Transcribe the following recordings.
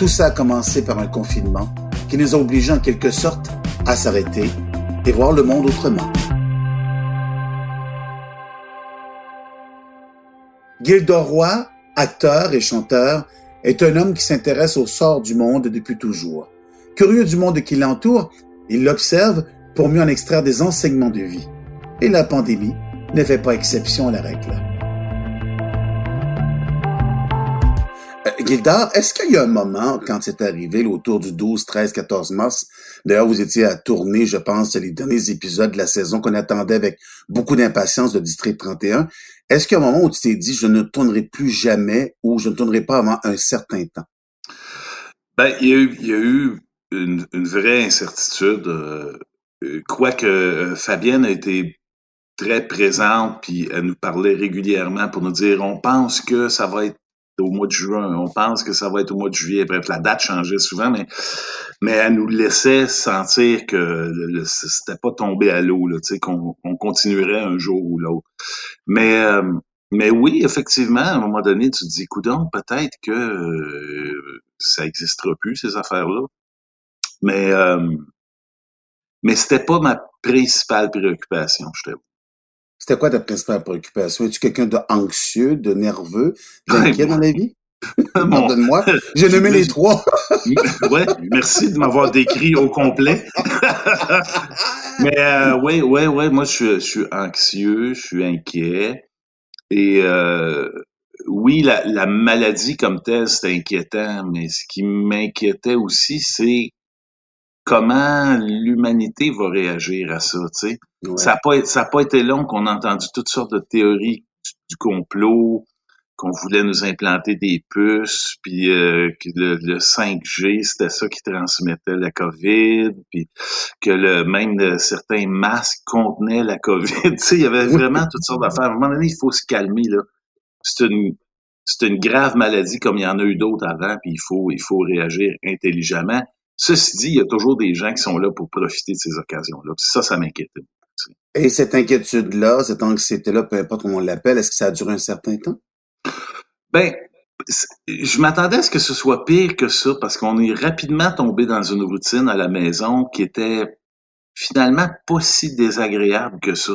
Tout ça a commencé par un confinement qui nous a obligés en quelque sorte à s'arrêter et voir le monde autrement. Gildor Roy, acteur et chanteur, est un homme qui s'intéresse au sort du monde depuis toujours. Curieux du monde qui l'entoure, il l'observe pour mieux en extraire des enseignements de vie. Et la pandémie ne fait pas exception à la règle. Gildor, est-ce qu'il y a un moment, quand c'est arrivé, autour du 12, 13, 14 mars, d'ailleurs vous étiez à tourner, je pense, les derniers épisodes de la saison qu'on attendait avec beaucoup d'impatience de District 31, est-ce qu'il y a un moment où tu t'es dit, je ne tournerai plus jamais ou je ne tournerai pas avant un certain temps? Ben, il y a eu, une vraie incertitude. euh, euh, Quoique euh, Fabienne a été très présente, puis elle nous parlait régulièrement pour nous dire on pense que ça va être au mois de juin, on pense que ça va être au mois de juillet. Bref, la date changeait souvent, mais, mais elle nous laissait sentir que c'était pas tombé à l'eau, qu'on continuerait un jour ou l'autre. Mais, euh, mais oui, effectivement, à un moment donné, tu te dis, coudon, peut-être que euh, ça existera plus, ces affaires-là. Mais, euh, mais c'était pas ma principale préoccupation, je t'avoue. C'était quoi ta principale préoccupation? Es-tu quelqu'un de anxieux, de nerveux, d'inquiet dans la vie? Pardonne-moi, j'ai nommé les trois. ouais, merci de m'avoir décrit au complet. Mais ouais, ouais, ouais, moi je suis, je suis anxieux, je suis inquiet. Et euh, oui, la, la maladie comme telle, c'est inquiétant, mais ce qui m'inquiétait aussi, c'est comment l'humanité va réagir à ça, tu sais. Ouais. Ça n'a pas, été long qu'on a entendu toutes sortes de théories du, du complot, qu'on voulait nous implanter des puces, puis euh, que le, le 5G, c'était ça qui transmettait la COVID, puis que le même de certains masques contenaient la COVID. tu sais, il y avait vraiment toutes sortes d'affaires. À un moment donné, il faut se calmer, là. C'est une, c'est une grave maladie comme il y en a eu d'autres avant, puis il faut, il faut réagir intelligemment. Ceci dit, il y a toujours des gens qui sont là pour profiter de ces occasions-là. Ça, ça m'inquiétait. Et cette inquiétude-là, cette anxiété-là, peu importe comment on l'appelle, est-ce que ça a duré un certain temps? Ben, je m'attendais à ce que ce soit pire que ça parce qu'on est rapidement tombé dans une routine à la maison qui était finalement pas si désagréable que ça.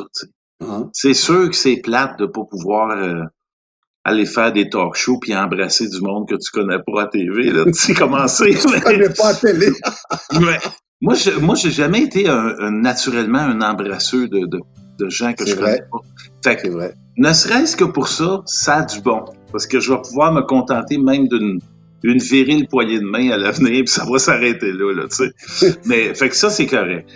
Hein? C'est sûr que c'est plate de pas pouvoir euh, aller faire des talk shows puis embrasser du monde que tu connais pas à TV. Là. Tu sais comment c'est. Connais pas télé. Ouais. Moi, je, moi, j'ai jamais été un, un- naturellement un embrasseur de, de, de gens que je vrai. connais pas. Fait que, C'est vrai. ne serait-ce que pour ça, ça a du bon. Parce que je vais pouvoir me contenter même d'une une virile poignée de main à l'avenir, puis ça va s'arrêter là, là, tu sais. Mais, fait que ça, c'est correct.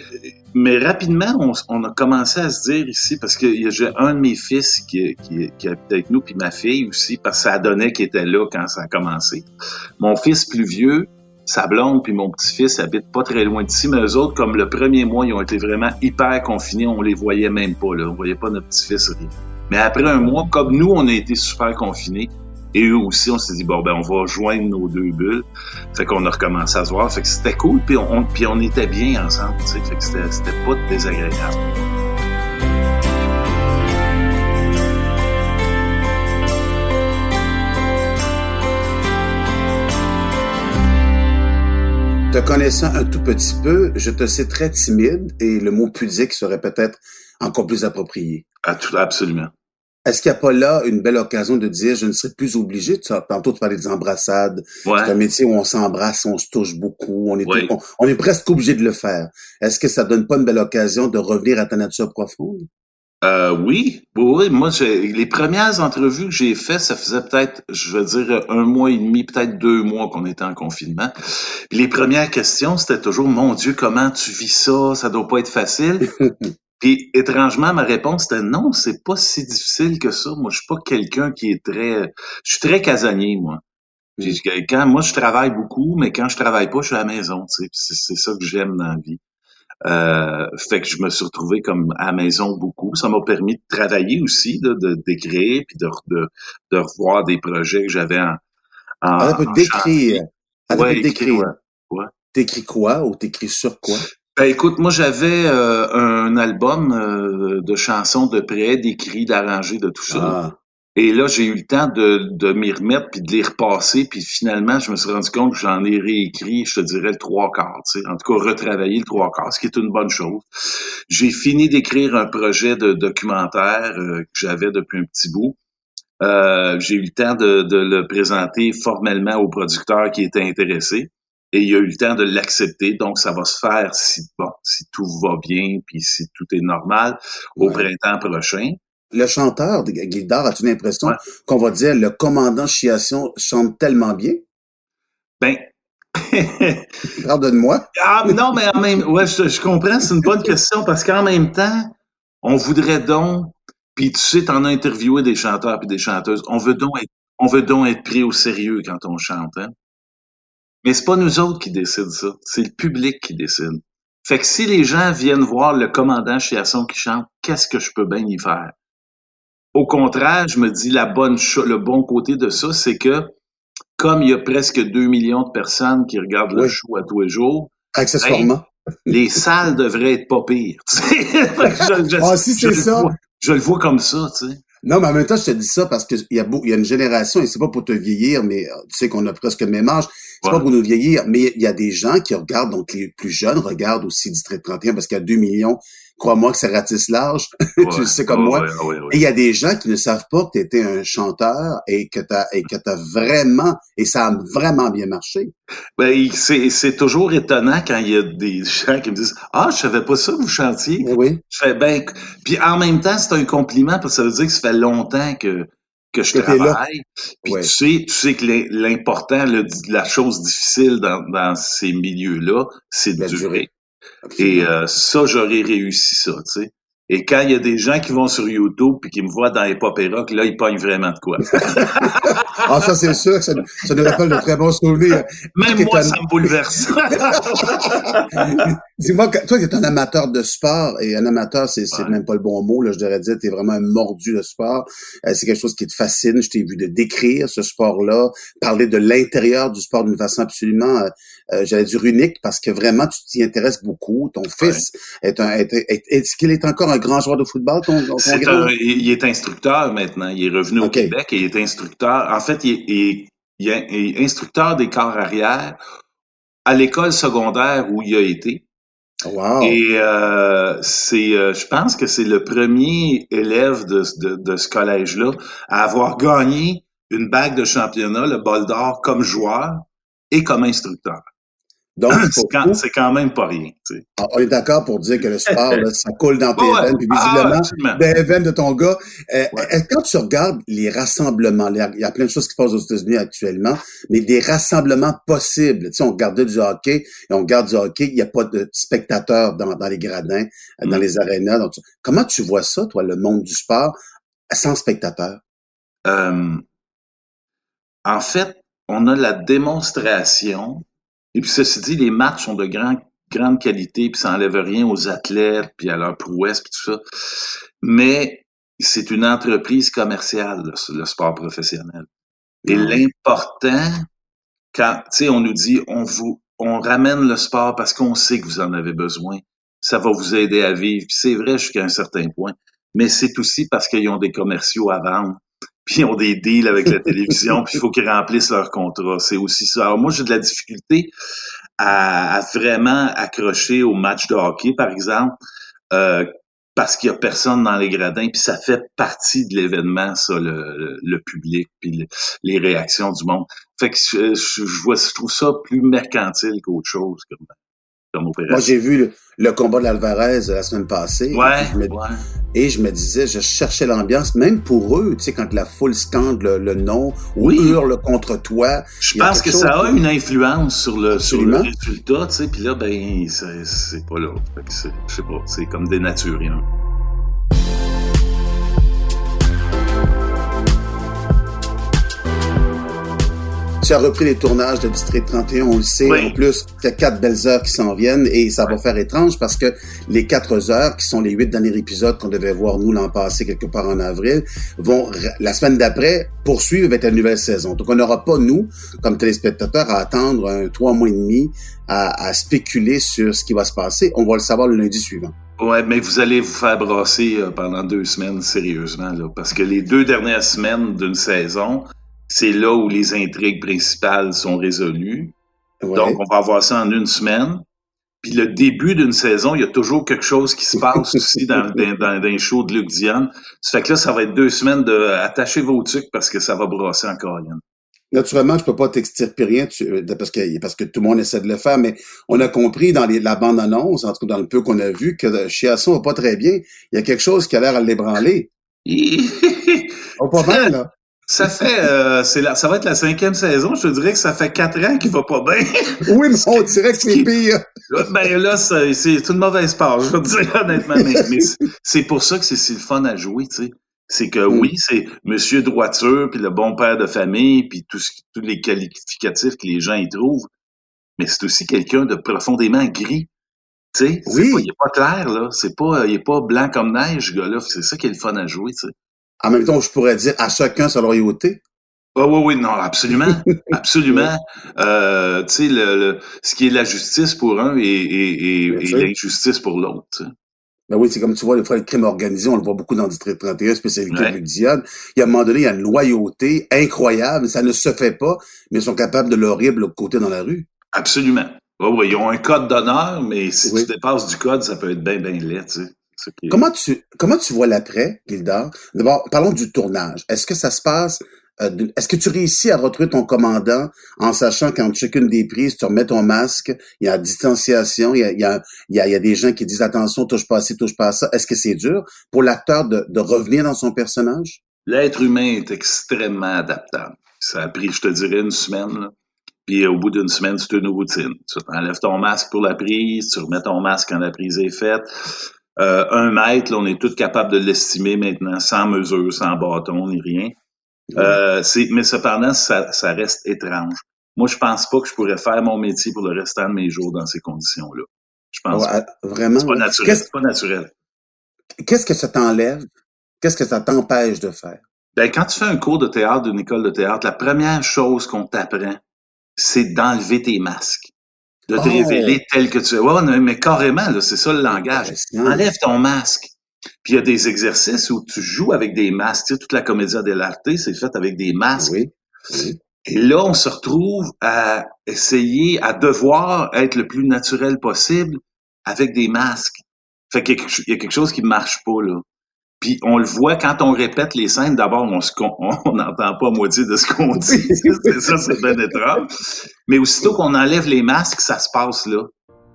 Mais rapidement, on, a commencé à se dire ici, parce que j'ai un de mes fils qui, qui, qui habite avec nous, puis ma fille aussi, parce que ça donnait qu'il était là quand ça a commencé. Mon fils plus vieux, sa blonde puis mon petit-fils habitent pas très loin d'ici, mais eux autres, comme le premier mois, ils ont été vraiment hyper confinés, on les voyait même pas, là. On voyait pas notre petit-fils rien. Mais après un mois, comme nous, on a été super confinés, et eux aussi, on s'est dit, bon, ben, on va joindre nos deux bulles. Fait qu'on a recommencé à se voir. Fait que c'était cool, puis on, puis on était bien ensemble, tu sais. Fait que c'était c'était pas désagréable. Te connaissant un tout petit peu, je te sais très timide et le mot pudique serait peut-être encore plus approprié. À tout- absolument. Est-ce qu'il n'y a pas là une belle occasion de dire je ne serai plus obligé? Tu, tantôt, tu parlais des embrassades. Ouais. C'est un métier où on s'embrasse, on se touche beaucoup, on est, on, on est presque obligé de le faire. Est-ce que ça donne pas une belle occasion de revenir à ta nature profonde? Euh, oui, oui, oui. Moi, les premières entrevues que j'ai faites, ça faisait peut-être, je veux dire, un mois et demi, peut-être deux mois qu'on était en confinement. Puis les premières questions, c'était toujours, mon Dieu, comment tu vis ça? Ça doit pas être facile. Puis étrangement, ma réponse était non, c'est pas si difficile que ça. Moi, je suis pas quelqu'un qui est très, je suis très casanier, moi. Quand moi, je travaille beaucoup, mais quand je travaille pas, je suis à la maison. Tu sais. Puis C'est ça que j'aime dans la vie. Euh, fait que je me suis retrouvé comme à la maison beaucoup. Ça m'a permis de travailler aussi, de d'écrire, puis de, de, de revoir des projets que j'avais en, en, peu en d'écrire. Un peu Ouais, d'écrire. écrire, ouais. T'écris quoi ou t'écris sur quoi? Ben écoute, moi j'avais euh, un album euh, de chansons de près, d'écrits, d'arrangés, de tout ça. Ah, Et là, j'ai eu le temps de, de m'y remettre puis de les repasser. Puis finalement, je me suis rendu compte que j'en ai réécrit, je te dirais, le trois quarts. Tu sais. En tout cas, retravaillé le trois quarts, ce qui est une bonne chose. J'ai fini d'écrire un projet de documentaire euh, que j'avais depuis un petit bout. Euh, j'ai eu le temps de, de le présenter formellement au producteur qui était intéressé. Et il a eu le temps de l'accepter, donc ça va se faire si bon, si tout va bien, puis si tout est normal, au Ouais. printemps prochain. Le chanteur de Gildar, as-tu l'impression Ouais. qu'on va dire le commandant Chiasson chante tellement bien? Ben, Pardonne-moi. Ah, non, mais en même, ouais, je, je comprends, c'est une bonne question parce qu'en même temps, on voudrait donc, puis tu sais, t'en as interviewé des chanteurs puis des chanteuses, on veut donc être, on veut donc être pris au sérieux quand on chante, hein? Mais c'est pas nous autres qui décident ça, c'est le public qui décide. Fait que si les gens viennent voir le commandant Chiasson qui chante, qu'est-ce que je peux bien y faire? Au contraire, je me dis la bonne cho- le bon côté de ça, c'est que comme il y a presque 2 millions de personnes qui regardent le show à tous les jours, Accessoirement. les salles devraient être pas pires. je, je- Ah, si c'est le ça. vois- je le vois comme ça, tu sais. Non, mais en même temps, je te dis ça parce qu'il y a beau, y a une génération, et c'est pas pour te vieillir, mais euh, tu sais qu'on a presque le même âge. C'est Ouais. pas pour nous vieillir, mais il y a des gens qui regardent, donc les plus jeunes regardent aussi District 31 parce qu'il y a 2 millions. Crois-moi que ça ratisse large. tu le sais comme moi. Ouais, ouais, ouais. Et il y a des gens qui ne savent pas que tu étais un chanteur et que tu et que t'as vraiment, et ça a vraiment bien marché. Ben, c'est, c'est toujours étonnant quand il y a des gens qui me disent Ah, je savais pas ça, vous chantiez. Eh oui. Je fais ben. Puis en même temps, c'est un compliment parce que ça veut dire que ça fait longtemps que, que je Que travaille. Puis tu sais, tu sais que l'im- l'important, la chose difficile dans, dans ces milieux-là, c'est de durer. Et euh, ça, j'aurais réussi ça, tu sais. Et quand il y a des gens qui vont sur YouTube puis qui me voient dans les pop et rock, là, ils pognent vraiment de quoi. Ah, ça, c'est sûr que ça, ça nous rappelle de très bons souvenirs. Même moi, un- ça me bouleverse. Dis-moi, toi, tu es un amateur de sport, et un amateur, c'est c'est Ouais. même pas le bon mot, là, je devrais dire, tu es vraiment un mordu de sport. Euh, c'est quelque chose qui te fascine. Je t'ai vu de décrire ce sport-là, parler de l'intérieur du sport d'une façon absolument, euh, euh, j'allais dire unique, parce que vraiment, tu t'y intéresses beaucoup. Ton fils est un, est, est- est-ce qu'il est encore un grand joueur de football, ton, ton C'est grand? un- il est instructeur maintenant. Il est revenu au. Québec et il est instructeur. En fait, il il est instructeur des corps arrière à l'école secondaire où il a été. Wow. Et euh, c'est, euh, je pense que c'est le premier élève de, de, de ce collège-là à avoir gagné une bague de championnat, le bol d'or, comme joueur et comme instructeur. Donc, C'est quand, même pas rien. Sais. on est d'accord pour dire que le sport, là, ça coule dans tes Ouais, veines, puis ah, visiblement, des veines de ton gars. Euh, Ouais. Quand tu regardes les rassemblements, il y a plein de choses qui se passent aux États-Unis actuellement, mais des rassemblements possibles. Tu sais, on regardait du hockey et on regarde du hockey, il n'y a pas de spectateurs dans, dans les gradins, euh, dans Mm. les arénas. Donc, tu- comment tu vois ça, toi, le monde du sport, sans spectateurs? Euh, en fait, on a la démonstration, et puis ceci dit, les matchs sont de grand, grande qualité, puis ça enlève rien aux athlètes, puis à leur prouesse, puis tout ça. Mais c'est une entreprise commerciale, le, le sport professionnel. Et Ah. l'important, quand, tu sais, on nous dit, on vous, on ramène le sport parce qu'on sait que vous en avez besoin. Ça va vous aider à vivre. C'est vrai jusqu'à un certain point. Mais c'est aussi parce qu'ils ont des commerciaux à vendre. Puis ils ont des deals avec la télévision, puis il faut qu'ils remplissent leur contrat. C'est aussi ça. Alors moi, j'ai de la difficulté à, à vraiment accrocher au match de hockey, par exemple, euh, parce qu'il y a personne dans les gradins, puis ça fait partie de l'événement, ça, le, le, public, puis les réactions du monde. Fait que je, je, vois, je trouve ça plus mercantile qu'autre chose. Comme, moi, j'ai vu le, combat de l'Alvarez la semaine passée. Ouais, et, je me, ouais. et je me disais, je cherchais l'ambiance, même pour eux, tu sais, quand la foule scande le, nom ou Oui. hurle contre toi. Je pense que ça a une influence sur le, sur le résultat, tu sais, puis là, ben, c'est pas là. Je sais pas, c'est comme dénaturé. Hein. Tu as repris les tournages de District 31, on le sait. Oui. En plus, il y a quatre belles heures qui s'en viennent et ça va faire étrange parce que les quatre heures, qui sont les huit derniers épisodes qu'on devait voir nous l'an passé quelque part en avril, vont la semaine d'après poursuivre avec la nouvelle saison. Donc on n'aura pas, nous, comme téléspectateurs, à attendre un trois mois et demi à, à spéculer sur ce qui va se passer. On va le savoir le lundi suivant. Ouais, mais vous allez vous faire brasser euh, pendant deux semaines, sérieusement, là, parce que les deux dernières semaines d'une saison, c'est là où les intrigues principales sont résolues. Ouais. Donc, on va avoir ça en une semaine. Puis le début d'une saison, il y a toujours quelque chose qui se passe aussi dans, dans, dans, dans les shows de Luc Diane. Ça fait que là, ça va être deux semaines de attacher vos trucs parce que ça va brasser encore rien. Naturellement, je peux pas t'extirper rien tu- parce que parce que tout le monde essaie de le faire, mais on a compris dans les, la bande-annonce, en tout cas dans le peu qu'on a vu, que Chiasson va pas très bien. Il y a quelque chose qui a l'air à l'ébranler. Oh, pas mal, là. Ça fait, euh, c'est la, ça va être la cinquième saison. Je te dirais que ça fait quatre ans qu'il va pas bien. Oui, mais on dirait que c'est pire. ben là, c'est c'est une mauvaise part, je veux dire honnêtement. Mais, mais c'est- pour ça que c'est si le fun à jouer, tu sais. C'est que Mm. oui, c'est Monsieur Droiture, puis le bon père de famille, puis tout ce- tous les qualificatifs que les gens y trouvent. Mais c'est aussi quelqu'un de profondément gris. Tu sais, Oui. il est pas clair, là. C'est pas, il est pas blanc comme neige, ce gars-là. C'est ça qui est le fun à jouer, tu sais. En même temps, je pourrais dire à chacun sa loyauté. Ah oui, oui, non, absolument, absolument. Euh, tu sais, le, le- ce qui est la justice pour un et, et, et, l'injustice pour l'autre. Ben oui, c'est comme tu vois, le crime organisé, on le voit beaucoup dans District 31, spécialité Ouais. Diane. Il y a un moment donné, il y a une loyauté incroyable. Ça ne se fait pas, mais ils sont capables de l'horrible côté dans la rue. Absolument. Oui, oui, ils ont un code d'honneur, mais si Oui. tu dépasses du code, ça peut être bien, bien laid, tu sais. Comment tu, comment tu vois l'après, Gildar? D'abord, parlons du tournage. Est-ce que ça se passe, euh, est-ce que tu réussis à retrouver ton commandant en sachant qu'entre chacune des prises, tu remets ton masque, il y a distanciation, il y a, il y a, il y a, il y a des gens qui disent attention, touche pas à ci, touche pas à ça. Est-ce que c'est dur pour l'acteur de, de revenir dans son personnage? L'être humain est extrêmement adaptable. Ça a pris, je te dirais, une semaine. là. Puis au bout d'une semaine, c'est une routine. Tu enlèves ton masque pour la prise, tu remets ton masque quand la prise est faite. Euh, un mètre, là, on est tous capables de l'estimer maintenant, sans mesure, sans bâton, ni rien. Euh, mais cependant, ça, ça reste étrange. Moi, je pense pas que je pourrais faire mon métier pour le restant de mes jours dans ces conditions-là. Je pense Ouais, pas. vraiment. C'est pas naturel. Qu'est-ce, C'est pas naturel. qu'est-ce que ça t'enlève? Qu'est-ce que ça t'empêche de faire? Ben, quand tu fais un cours de théâtre d'une école de théâtre, la première chose qu'on t'apprend, c'est d'enlever tes masques. De te Oh. révéler tel que tu es. Ouais, mais carrément, là, c'est ça le langage. Enlève ton masque. Puis il y a des exercices où tu joues avec des masques. Tu sais, toute la comédia dell'arte, c'est fait avec des masques. Oui. oui. Et là, on se retrouve à essayer, à devoir être le plus naturel possible avec des masques. Fait qu'il y a quelque- il y a quelque chose qui marche pas, là. Puis on le voit quand on répète les scènes, d'abord, on se con- on n'entend pas moitié de ce qu'on dit. c'est ça, c'est bien étrange. Mais aussitôt qu'on enlève les masques, ça se passe là.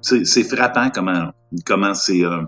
C'est frappant comment comment c'est euh,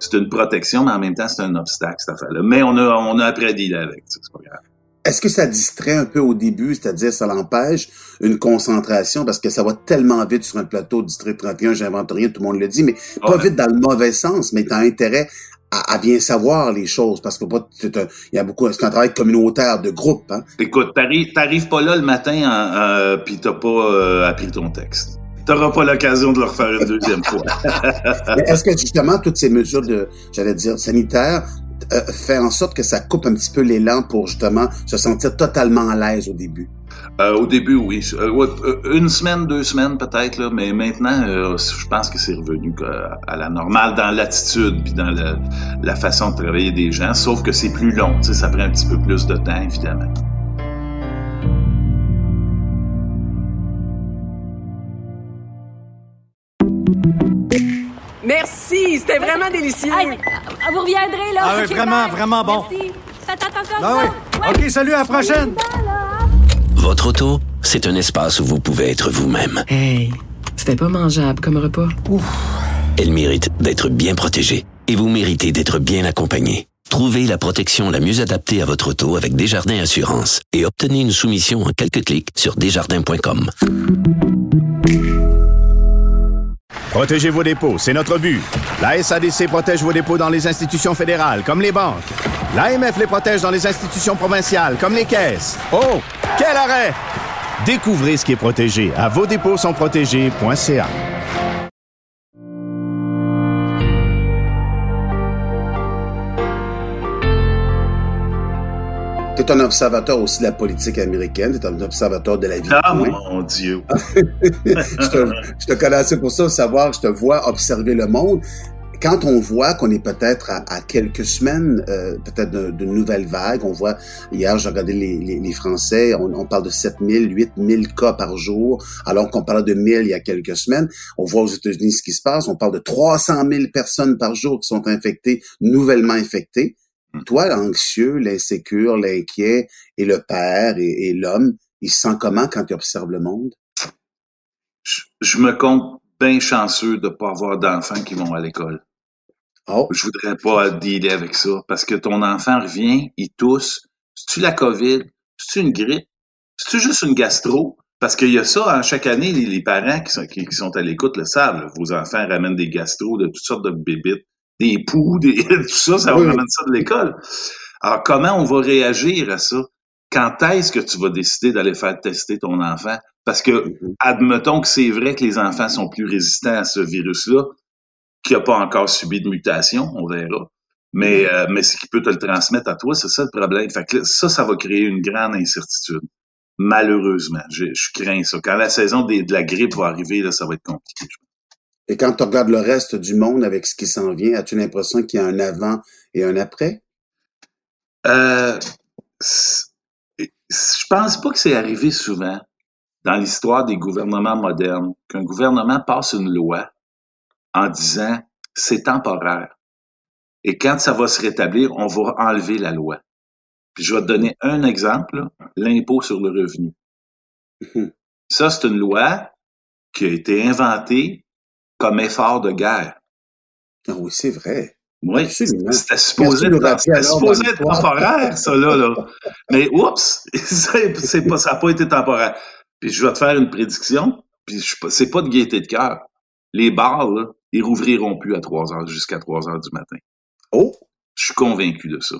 c'est une protection, mais en même temps, c'est un obstacle, cette affaire-là. Mais on a, on a appris à dealer avec, tu c'est pas grave. Est-ce que ça distrait un peu au début, c'est-à-dire ça l'empêche une concentration? Parce que ça va tellement vite sur un plateau District 31, j'invente rien, tout le monde le dit, mais pas vite dans le mauvais sens, mais t'as intérêt à, à bien savoir les choses parce que pas, c'est un- il y a beaucoup, c'est un travail communautaire de groupe, hein. Écoute, t'arrives, t'arrives pas là le matin en, euh, puis t'as pas euh, appris ton texte. T'auras pas l'occasion de le refaire une deuxième fois. Est-ce que justement toutes ces mesures de, j'allais dire sanitaires, euh, fait en sorte que ça coupe un petit peu l'élan pour justement se sentir totalement à l'aise au début? Euh, au début, oui. Euh, euh, une semaine, deux semaines peut-être, là, mais maintenant, euh, je pense que c'est revenu à la normale dans l'attitude puis dans le- la façon de travailler des gens, sauf que c'est plus long, tu sais, ça prend un petit peu plus de temps, évidemment. Merci, c'était vraiment délicieux. Hey, vous reviendrez, là. Ah oui, vraiment, vraiment bon. Merci. Faites attention à Ah oui. OK, salut, à la prochaine. Votre auto, c'est un espace où vous pouvez être vous-même. Hey, c'était pas mangeable comme repas. Elle mérite d'être bien protégée et vous méritez d'être bien accompagné. Trouvez la protection la mieux adaptée à votre auto avec Desjardins Assurance et obtenez une soumission en quelques clics sur desjardins.com. Protégez vos dépôts, c'est notre but. La SADC protège vos dépôts dans les institutions fédérales, comme les banques. L'AMF les protège dans les institutions provinciales, comme les caisses. Oh, quel arrêt! Découvrez ce qui est protégé à vos dépôts sont protégés.ca. Tu es un observateur aussi de la politique américaine, tu es un observateur de la vie. Ah, mon Dieu. je, te, je te connais assez pour ça, savoir, je te vois observer le monde. Quand on voit qu'on est peut-être à, à, quelques semaines, euh, peut-être d'une nouvelle vague, on voit, hier, j'ai regardé les, les, les Français, on, on, parle de 7 000, 8 000 cas par jour, alors qu'on parlait de 1000 il y a quelques semaines. On voit aux États-Unis ce qui se passe, on parle de 300 000 personnes par jour qui sont infectées, nouvellement infectées. Toi, l'anxieux, l'insécure, l'inquiet, et le père, et, et l'homme, il se sent comment quand il observe le monde? Je, je me compte bien chanceux de ne pas avoir d'enfants qui vont à l'école. Oh. Je voudrais pas dealer avec ça parce que ton enfant revient, il tousse. C'est-tu la COVID? C'est-tu une grippe? C'est-tu juste une gastro? Parce qu'il y a ça, hein, chaque année, les, parents qui sont, qui, qui sont à l'écoute le savent. Là. Vos enfants ramènent des gastros de toutes sortes de bébites, des poux, des, tout ça, ça oui. ramène ça de l'école. Alors, comment on va réagir à ça? Quand est-ce que tu vas décider d'aller faire tester ton enfant? Parce que, mm-hmm. admettons que c'est vrai que les enfants sont plus résistants à ce virus-là, qui n'a pas encore subi de mutation, on verra. Mais, euh, mais ce qui peut te le transmettre à toi, c'est ça le problème. Fait que ça, ça va créer une grande incertitude. Malheureusement. Je, je crains ça. Quand la saison des, de la grippe va arriver, là, ça va être compliqué. Et quand tu regardes le reste du monde avec ce qui s'en vient, as-tu l'impression qu'il y a un avant et un après? Euh, je pense pas que c'est arrivé souvent dans l'histoire des gouvernements modernes qu'un gouvernement passe une loi en disant c'est temporaire. Et quand ça va se rétablir, on va enlever la loi. Puis je vais te donner un exemple, l'impôt sur le revenu. Ça, c'est une loi qui a été inventée comme effort de guerre. Ah oui, c'est vrai. Oui, c'était supposé, être, supposé être temporaire, ça, là. là. Mais oups, c'est pas, ça n'a pas été temporaire. Puis je vais te faire une prédiction, puis c'est pas de gaieté de cœur. Les bars, là, ils rouvriront plus à 3 heures, jusqu'à 3 heures du matin. Oh! Je suis convaincu de ça.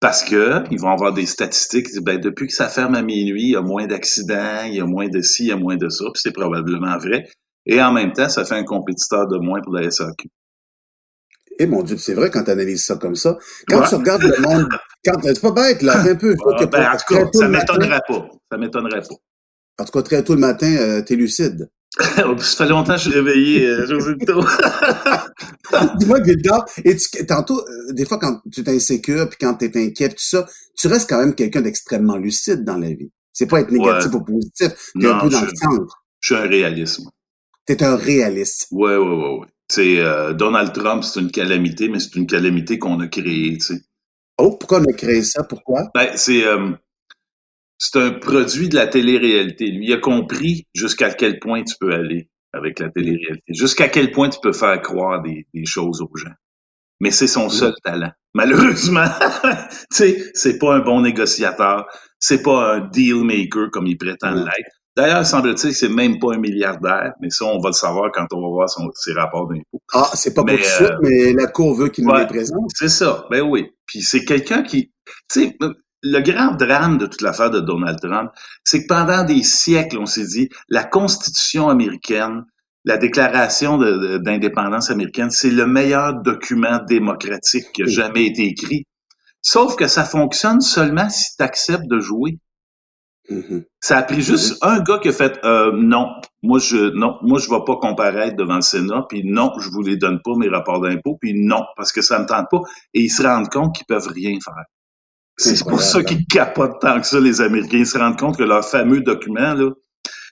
Parce que ils vont avoir des statistiques, ben, depuis que ça ferme à minuit, il y a moins d'accidents, il y a moins de ci, il y a moins de ça, puis c'est probablement vrai. Et en même temps, ça fait un compétiteur de moins pour la SAQ. Eh mon Dieu, c'est vrai quand tu analyses ça comme ça. Quand ouais. tu regardes le monde, quand c'est pas bête, là, un peu. Ben, en tout cas, ça m'étonnerait pas. Ça m'étonnerait pas. En tout cas, très tôt le matin, euh, t'es lucide. Ça fait longtemps que je suis réveillé, euh, José. Dis-moi, Gilda, et tu, tantôt, euh, des fois, quand tu es insécure, puis quand tu es inquiet, tout ça, tu restes quand même quelqu'un d'extrêmement lucide dans la vie. C'est pas être négatif ouais. ou positif, tu es un peu dans le centre. Je suis un réaliste, moi. T'es un réaliste. Ouais, ouais, ouais, ouais. Tu euh, Donald Trump, c'est une calamité, mais c'est une calamité qu'on a créée, tu sais. Oh, pourquoi on a créé ça? Pourquoi? Ben, c'est... C'est un produit de la télé-réalité. Lui, il a compris jusqu'à quel point tu peux aller avec la télé-réalité, jusqu'à quel point tu peux faire croire des, des choses aux gens. Mais c'est son seul talent. Malheureusement, tu sais, c'est pas un bon négociateur, c'est pas un deal maker comme il prétend l'être. D'ailleurs, semble-t-il que c'est même pas un milliardaire, mais ça, on va le savoir quand on va voir son, ses rapports d'impôts. Ah, c'est pas Mais, pour tout de suite, euh, mais la Cour veut qu'il nous ouais. les présente. C'est ça, ben oui. Puis c'est quelqu'un qui, tu sais, le grand drame de toute l'affaire de Donald Trump, c'est que pendant des siècles, on s'est dit, la Constitution américaine, la Déclaration d'indépendance américaine, c'est le meilleur document démocratique qui a jamais été écrit. Sauf que ça fonctionne seulement si tu acceptes de jouer. Mhm. Ça a pris juste un gars qui a fait euh, non, moi je non, moi je vais pas comparaître devant le Sénat, puis non, je vous les donne pas mes rapports d'impôts, puis non parce que ça me tente pas, et ils se rendent compte qu'ils peuvent rien faire. C'est pour ça qu'ils capotent tant que ça les Américains, ils se rendent compte que leur fameux document là,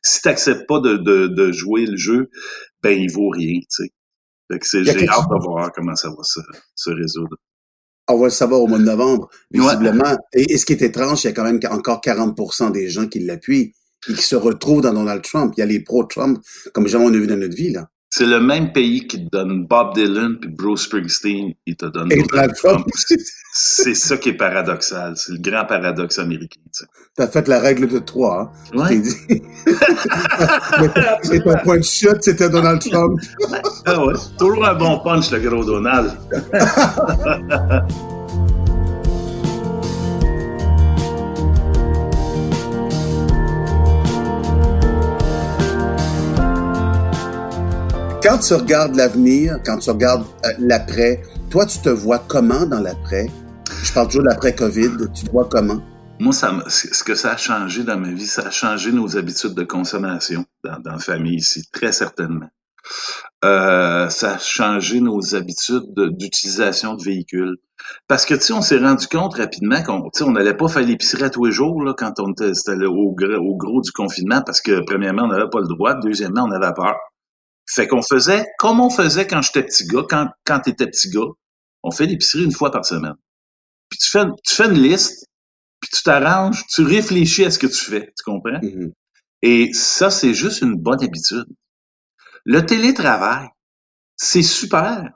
si t'acceptes pas de, de, de jouer le jeu, ben il vaut rien, tu sais. Fait que j'ai hâte de voir comment ça va se, se résoudre. On va le savoir au mois de novembre, Ouais. visiblement. Et, et ce qui est étrange, il y a quand même encore 40% des gens qui l'appuient et qui se retrouvent dans Donald Trump. Il y a les pro-Trump, comme jamais on a vu dans notre vie, là. C'est le même pays qui te donne Bob Dylan puis Bruce Springsteen, il te donne Et Donald Donald Trump, Trump. C'est ça qui est paradoxal. C'est le grand paradoxe américain. tu t'as fait la règle de trois, hein. Ouais. dit. Et ton point de chute, c'était Donald Trump. Ah ouais. Toujours un bon punch, le gros Donald. Quand tu regardes l'avenir, quand tu regardes euh, l'après, toi, tu te vois comment dans l'après? Je parle toujours de l'après-COVID. Tu te vois comment? Moi, ce que ça a changé dans ma vie, ça a changé nos habitudes de consommation dans, la famille ici, très certainement. Euh, ça a changé nos habitudes de- d'utilisation de, véhicules. Parce que, tu sais, on s'est rendu compte rapidement qu'on n'allait pas faire l'épicerie à tous les jours là, quand on était au gros du confinement parce que, premièrement, on n'avait pas le droit, deuxièmement, on avait peur. Fait qu'on faisait comme on faisait quand j'étais petit gars, quand, quand t'étais petit gars, on fait l'épicerie une fois par semaine. Puis tu fais, tu fais une liste, puis tu t'arranges, tu réfléchis à ce que tu fais, tu comprends? Mhm. Et ça, c'est juste une bonne habitude. Le télétravail, c'est super.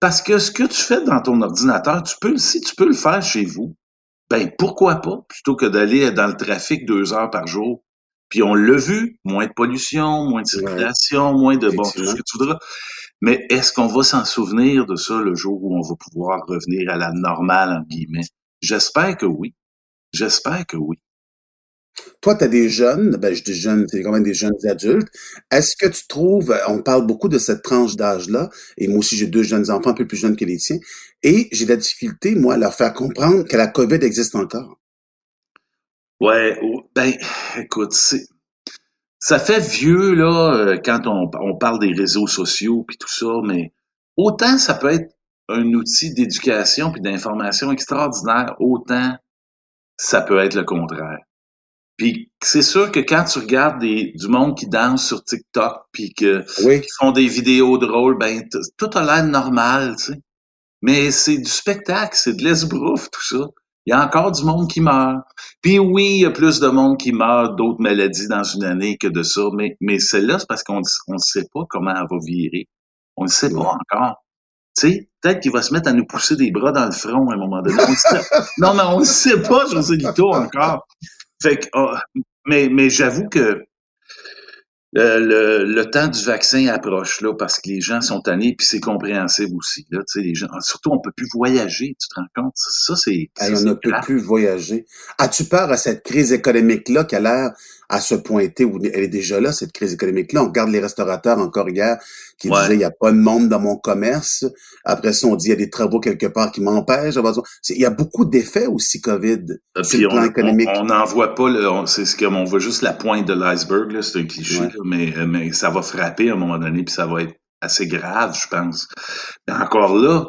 Parce que ce que tu fais dans ton ordinateur, tu peux, si tu peux le faire chez vous, ben pourquoi pas, plutôt que d'aller dans le trafic deux heures par jour. Puis on l'a vu, moins de pollution, moins de circulation, moins de bon, tout ce que tu voudras. Mais est-ce qu'on va s'en souvenir de ça le jour où on va pouvoir revenir à la normale, en guillemets? J'espère que oui. J'espère que oui. Toi, tu as des jeunes, ben, je dis jeunes, c'est quand même des jeunes adultes. Est-ce que tu trouves, euh, on parle beaucoup de cette tranche d'âge-là, et moi aussi j'ai deux jeunes enfants un peu plus jeunes que les tiens, et j'ai de la difficulté, moi, à leur faire comprendre que la COVID existe encore. Ouais, ou- ben, écoute, c'est, ça fait vieux, là, euh, quand on, on parle des réseaux sociaux puis tout ça, mais autant ça peut être un outil d'éducation puis d'information extraordinaire, autant ça peut être le contraire. Puis c'est sûr que quand tu regardes des, du monde qui danse sur TikTok puis que Oui. qui font des vidéos drôles, ben tout a l'air normal, tu sais. Mais c'est du spectacle, c'est de l'esbrouf, tout ça. Il y a encore du monde qui meurt. Puis oui, il y a plus de monde qui meurt d'autres maladies dans une année que de ça, mais, mais celle-là, c'est parce qu'on ne sait pas comment elle va virer. On ne sait pas encore. Tu sais, peut-être qu'il va se mettre à nous pousser des bras dans le front à un moment donné. On sait- non, mais on ne sait pas, José Lito, encore. Fait que, ah, mais, mais j'avoue que euh, le, le temps du vaccin approche là parce que les gens sont tannés puis c'est compréhensible aussi là tu sais les gens surtout on peut plus voyager tu te rends compte? Ça, ça, c'est Hey, on ne peut plus voyager. As-tu peur à cette crise économique-là qui a l'air à se pointer, ou elle est déjà là, cette crise économique-là? On regarde les restaurateurs encore hier qui Ouais. disaient il n'y a pas de monde dans mon commerce. Après ça, on dit il y a des travaux quelque part qui m'empêchent. Il y a beaucoup d'effets aussi COVID Euh, sur le on plan économique. on n'en voit pas c'est ce comme on voit juste la pointe de l'iceberg là c'est un cliché Ouais. là, mais euh, mais ça va frapper à un moment donné puis ça va être assez grave je pense Mais encore là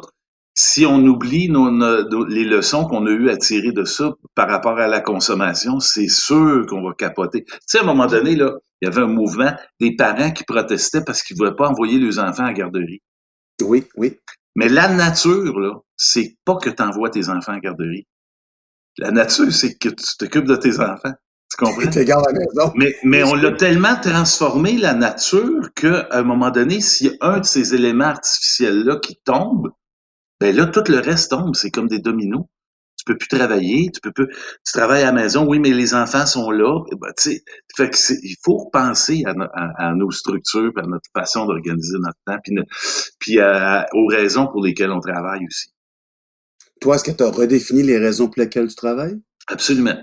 si on oublie nos, nos- nos- les leçons qu'on a eues à tirer de ça par rapport à la consommation, c'est sûr qu'on va capoter. Tu sais, à un moment donné, là, il y avait un mouvement des parents qui protestaient parce qu'ils ne voulaient pas envoyer leurs enfants à la garderie. Oui, oui. Mais la nature, là, c'est pas que tu envoies tes enfants à la garderie. La nature, c'est que tu t'occupes de tes enfants. Tu comprends? Tu gardes à la maison. Mais, mais on l'a tellement transformé, la nature, qu'à un moment donné, s'il y a un de ces éléments artificiels-là qui tombe, ben là, tout le reste tombe. C'est comme des dominos. Tu peux plus travailler, tu peux plus, tu travailles à la maison, oui, mais les enfants sont là. Eh Ben, tu sais, fait que il faut penser à, no- à- à nos structures, à notre façon d'organiser notre temps, puis, ne- puis à- aux raisons pour lesquelles on travaille aussi. Toi, est-ce que tu as redéfini les raisons pour lesquelles tu travailles? Absolument.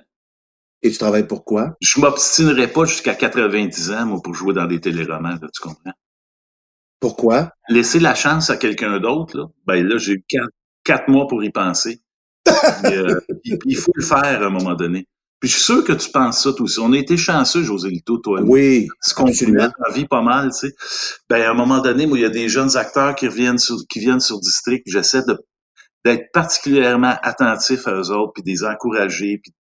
Et tu travailles pourquoi? Je m'obstinerai pas jusqu'à 90 ans, moi, pour jouer dans des téléromans, là, tu comprends? Pourquoi? laisser la chance à quelqu'un d'autre, là, ben là, j'ai eu quatre, quatre mois pour y penser. Puis, euh, puis- puis il faut le faire à un moment donné. Puis je suis sûr que tu penses ça toi aussi. On a été chanceux, José Lito, toi. Oui, Ce qu'on vie pas mal, tu sais. Ben, à un moment donné, moi, il y a des jeunes acteurs qui reviennent sur, qui viennent sur district. J'essaie de, d'être particulièrement attentif à eux autres, puis de les encourager, puis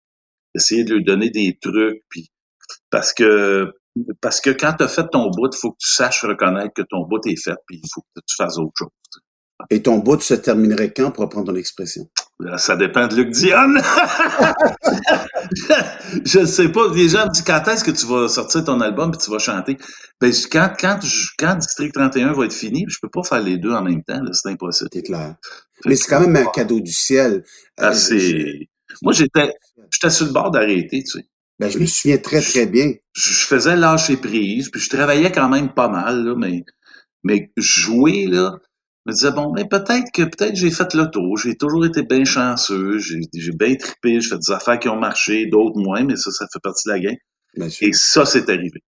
d'essayer de leur donner des trucs, puis parce que Parce que quand tu as fait ton bout, il faut que tu saches reconnaître que ton bout est fait, puis il faut que tu fasses autre chose. Et ton bout se terminerait quand, pour reprendre ton expression? Là, ça dépend de Luc Dionne. je ne sais pas. Les gens me disent quand est-ce que tu vas sortir ton album et tu vas chanter? Ben, quand, quand, quand District 31 va être fini, je peux pas faire les deux en même temps. C'est impossible. C'est clair. Mais c'est quand même un cadeau du ciel. Ah, c'est... Moi, j'étais, j'étais sur le bord d'arrêter, tu sais. Ben, je me souviens très, très bien. Je, je faisais lâcher prise, puis je travaillais quand même pas mal, là, mais, mais jouer, là, je me disais, bon, mais peut-être que peut-être j'ai fait le tour. J'ai toujours été bien chanceux. J'ai, j'ai bien trippé. J'ai fait des affaires qui ont marché, d'autres moins, mais ça, ça fait partie de la game. Bien sûr. Et ça, c'est arrivé.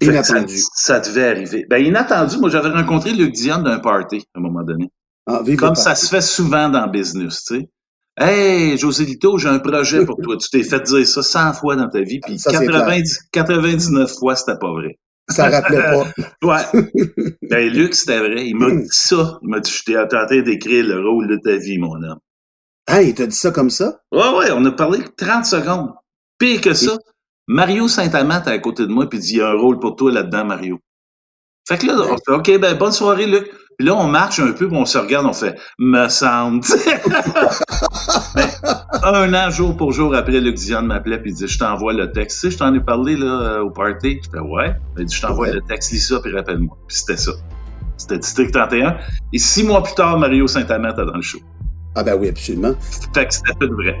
Inattendu. Ça, ça devait arriver. Ben, inattendu, moi, j'avais rencontré Luc Dion d'un party, à un moment donné. Ah, Comme ça se fait souvent dans le business, tu sais. Hey, José Lito, j'ai un projet pour toi. Tu t'es fait dire ça 100 fois dans ta vie, puis Ça, c'est 90 99 fois, c'était pas vrai. Ça rappelait pas. Ouais. ben, Luc, c'était vrai. Il m'a dit ça. Il m'a dit, je t'ai tenté d'écrire le rôle de ta vie, mon homme. Ah, il t'a dit ça comme ça? Ouais, ouais, on a parlé 30 secondes. Pire que ça, Mario Saint-Amand est à côté de moi, puis il dit, il y a un rôle pour toi là-dedans, Mario. Fait que là, on fait, OK, ben, bonne soirée, Luc. Puis là, on marche un peu, puis on se regarde, on fait, me semble. Mais un an, jour pour jour, après, Luc Dion m'appelait, puis il dit, je t'envoie le texte. Tu sais, je t'en ai parlé, là, au party. Je fais, ouais. Il dit, je t'envoie Ouais. le texte, lis ça, puis rappelle-moi. Puis c'était ça. C'était District 31. Et six mois plus tard, Mario Saint-Amand était dans le show. Ah, ben oui, absolument. Fait que c'était tout vrai.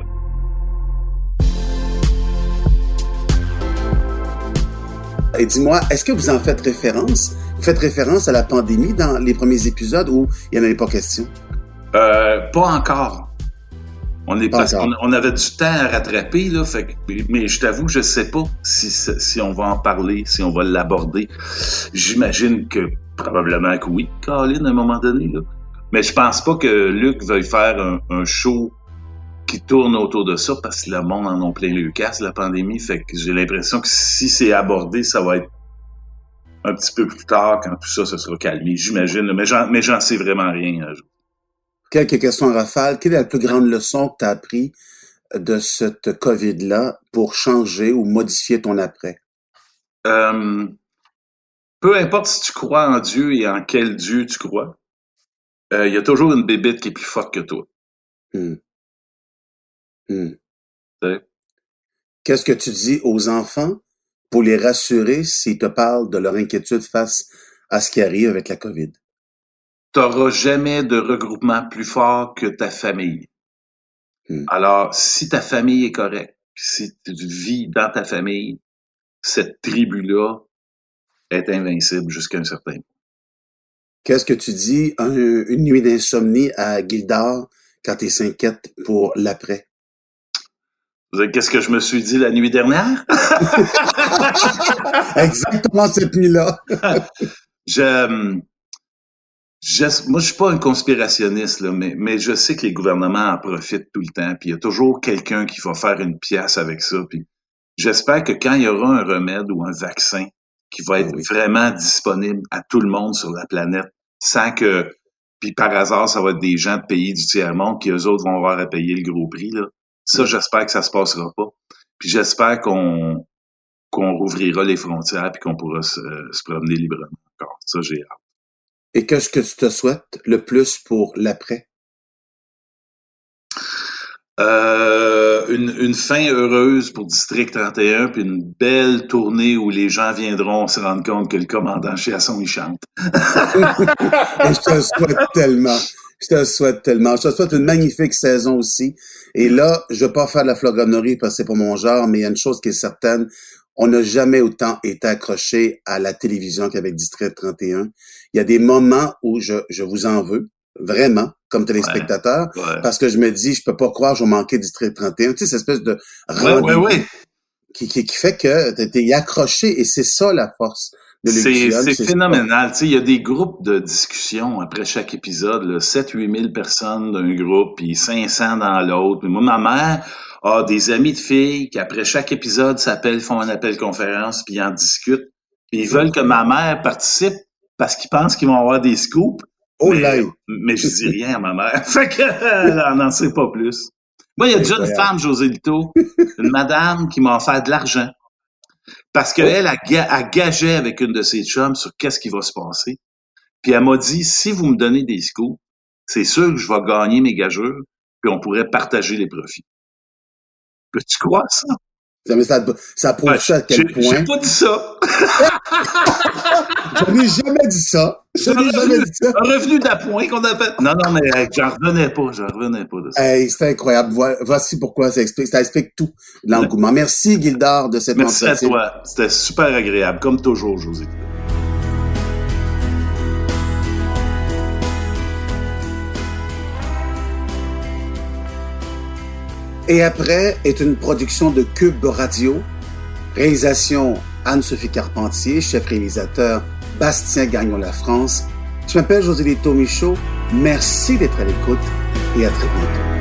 Et dis-moi, est-ce que vous en faites référence? Faites référence à la pandémie dans les premiers épisodes ou il n'y en avait pas question? Euh, pas encore. On est Pas on avait du temps à rattraper là, fait que- mais je t'avoue, je sais pas si si on va en parler, si on va l'aborder. J'imagine que probablement que oui, Colin à un moment donné là. Mais je pense pas que Luc veuille faire un, un show qui tourne autour de ça parce que le monde en a plein le casse la pandémie, fait que j'ai l'impression que si c'est abordé, ça va être un petit peu plus tard quand tout ça se sera calmé, j'imagine. Mais j'en mais j'en sais vraiment rien. euh, Quelques questions en rafale. Quelle est la plus grande leçon que tu as appris de cette COVID-là pour changer ou modifier ton après? Euh, peu importe si tu crois en Dieu et en quel Dieu tu crois, euh, il y a toujours une bébite qui est plus forte que toi. Hmm. Hmm. Qu'est-ce que tu dis aux enfants pour les rassurer s'ils te parlent de leur inquiétude face à ce qui arrive avec la COVID? Tu n'auras jamais de regroupement plus fort que ta famille. Hmm. Alors, si ta famille est correcte, si tu vis dans ta famille, cette tribu-là est invincible jusqu'à un certain point. Qu'est-ce que tu dis un- une nuit d'insomnie à Gildard quand tu s'inquiète pour l'après? Qu'est-ce que je me suis dit la nuit dernière? Exactement cette nuit-là. je, je- moi, je suis pas un conspirationniste, là, mais, mais je sais que les gouvernements en profitent tout le temps, puis il y a toujours quelqu'un qui va faire une pièce avec ça. Puis j'espère que quand il y aura un remède ou un vaccin qui va être Ah oui. vraiment disponible à tout le monde sur la planète, sans que, puis par hasard, ça va être des gens de pays du tiers-monde qui eux autres vont avoir à payer le gros prix. Là. Ça, j'espère que ça se passera pas. Puis j'espère qu'on qu'on rouvrira les frontières puis qu'on pourra se, se promener librement encore. Ça, j'ai hâte. Et qu'est-ce que tu te souhaites le plus pour l'après? Euh, une, une fin heureuse pour District 31, puis une belle tournée où les gens viendront se rendre compte que le commandant Chiasson, il chante. Je te le souhaite tellement. Je te le souhaite tellement. Je te souhaite une magnifique saison aussi. Et là, je vais pas faire de la flagornerie parce que c'est pas mon genre, mais il y a une chose qui est certaine. On n'a jamais autant été accroché à la télévision qu'avec District 31. Il y a des moments où je, je vous en veux, vraiment, comme téléspectateur, Ouais. parce que je me dis, je peux pas croire je vais manquer District 31. Tu sais, cette espèce de Ouais, ouais, rendez-vous ouais. qui, qui, qui fait que t'es accroché et c'est ça la force C'est phénoménal. Tu sais, il y a des groupes de discussion après chaque épisode, 7-8 000 personnes d'un groupe, puis 500 dans l'autre. Moi, ma mère a des amis de filles qui, après chaque épisode, s'appellent, font un appel conférence, puis en discutent. Puis ils veulent que ma mère participe parce qu'ils pensent qu'ils vont avoir des scoops. Oh mais, là! mais je dis rien à ma mère. fait qu'elle n'en sait pas plus. Moi, il y a déjà une femme, José Lito, une madame qui m'a offert de l'argent Parce qu'elle, elle, elle, elle gageait avec une de ses chums sur qu'est-ce qui va se passer. Puis elle m'a dit, si vous me donnez des scoops, c'est sûr que je vais gagner mes gageurs, puis on pourrait partager les profits. Peux-tu croire ça? Ça, ça, ça prouve ça à quel point. J'ai pas dit ça. Je n'ai jamais dit ça. Je n'ai jamais dit ça. Un revenu d'appoint qu'on appelle. Non, non, mais euh, j'en revenais pas, j'en revenais pas de ça. Hey, c'est incroyable. Voi- Voici pourquoi ça explique, ça explique tout l'engouement. Merci, Gildard, de cette Merci à toi. C'était super agréable, comme toujours, José. Et après est une production de Cube Radio. Réalisation Anne-Sophie Carpentier, chef réalisateur Bastien Gagnon La France. Je m'appelle José Lito Michaud. Merci d'être à l'écoute et à très bientôt.